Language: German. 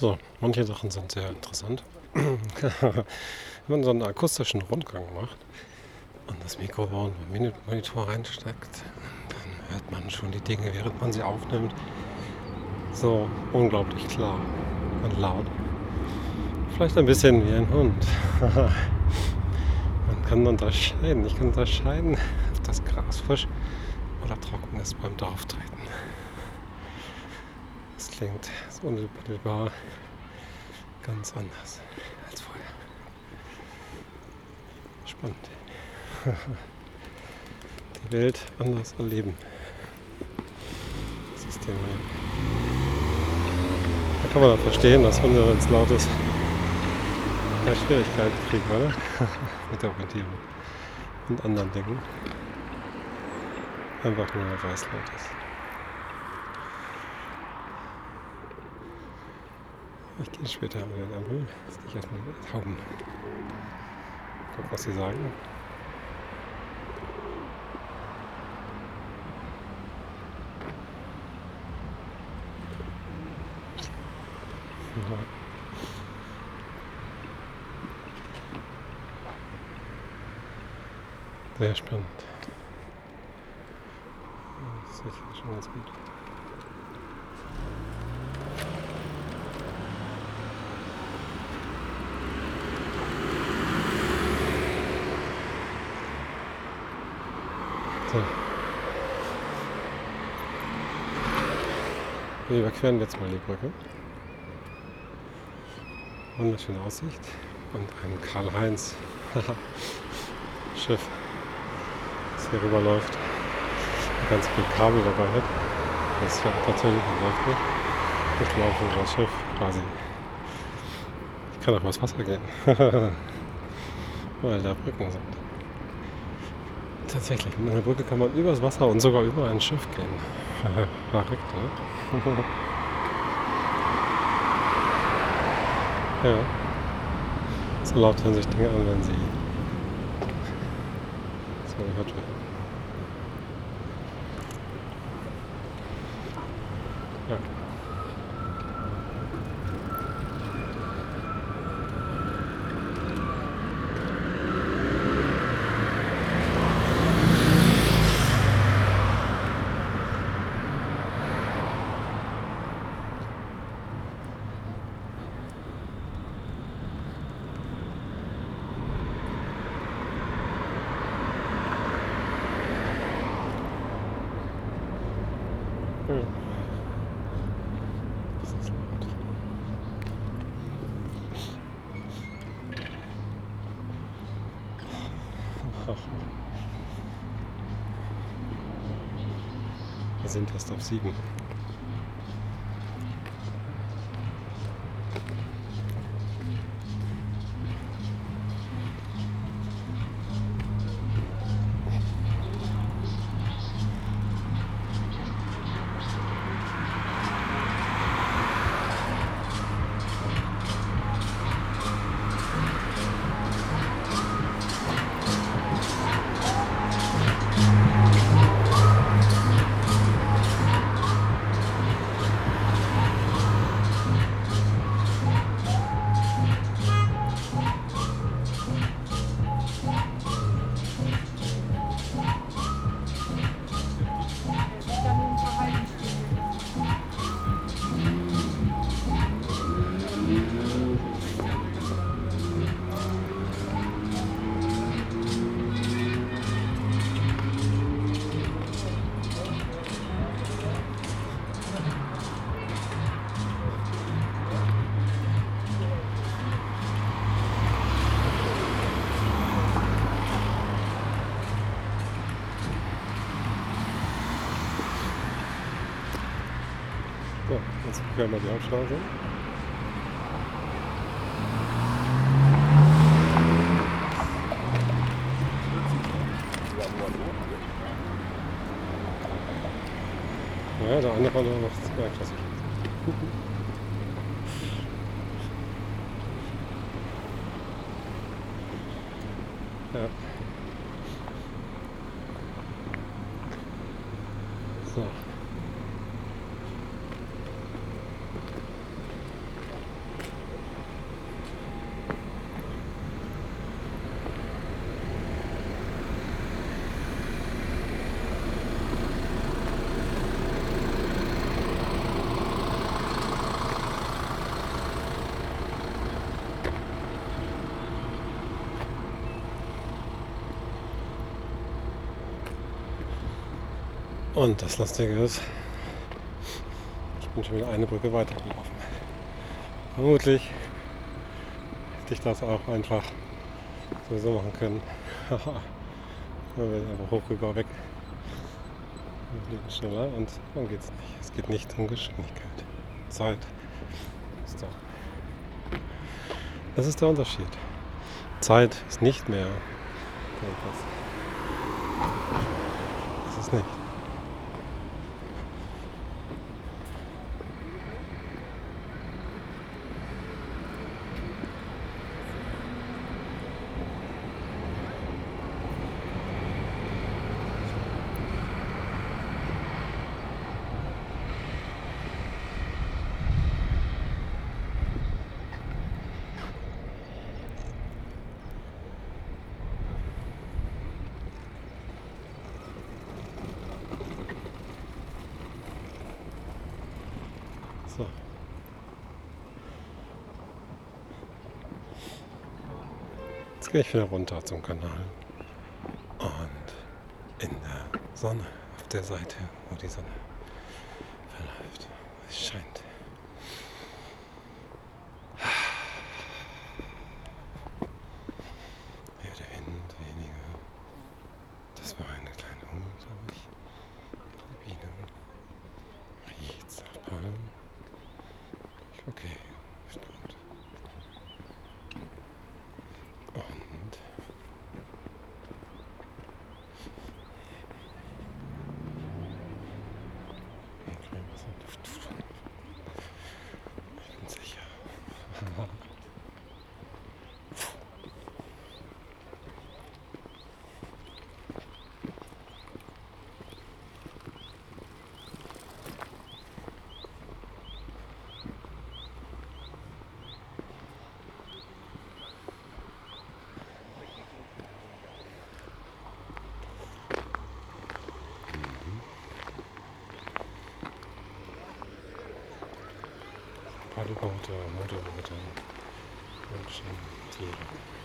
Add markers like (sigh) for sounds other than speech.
So, manche Sachen sind sehr interessant. (clears throat) Wenn man so einen akustischen Rundgang macht und das Mikrofon im Monitor reinsteckt, dann hört man schon die Dinge, während man sie aufnimmt. So unglaublich klar und laut. Vielleicht ein bisschen wie ein Hund. (laughs) man kann unterscheiden. Ich kann unterscheiden, ob das Gras frisch oder trocken ist beim Dorftreten. Das klingt so unmittelbar ganz anders als vorher. Spannend. (laughs) Die Welt anders erleben. Das ist der Da kann man dann verstehen, dass Hunde, wenn es laut ist, keine Schwierigkeiten kriegen, oder? (laughs) Mit der Orientierung und anderen Dingen. Einfach nur, weil es laut ist. Ich gehe später an den Ampel. Jetzt gehe ich erstmal Tauben. Guck, was sie sagen. Sehr spannend. Das ist schon ganz gut. So. Wir überqueren jetzt mal die Brücke. Wunderschöne Aussicht und ein Karl-Heinz (laughs) Schiff, das hier rüberläuft. Ganz viel Kabel dabei hat. Das fährt natürlich und läuft nicht. Ich laufe das Schiff quasi. Ich kann auch übers Wasser gehen. (laughs) Weil da Brücken sind. Tatsächlich, mit einer Brücke kann man übers Wasser und sogar über ein Schiff gehen. (laughs) Verrückt, ne? (laughs) ja. So laut hören sich Dinge an, wenn sie so gehört werden. Ja. Hm. Wir sind erst auf sieben. So, jetzt queren wir die Hauptstraße. Ja, der andere war noch zweiklassig. Ja. So. Und das Lustige ist, ich bin schon wieder eine Brücke weitergelaufen. Vermutlich hätte ich das auch einfach sowieso machen können. (laughs) Dann wäre ich einfach hochgegangen weg. Wir fliegen schneller und dann geht's nicht. Es geht nicht um Geschwindigkeit. Zeit ist da. Das ist der Unterschied. Zeit ist nicht mehr. Das ist nicht. So. Jetzt gehe ich wieder runter zum Kanal. Und in der Sonne, auf der Seite, wo die Sonne verläuft, es scheint. 就摸着一张陌生的脸。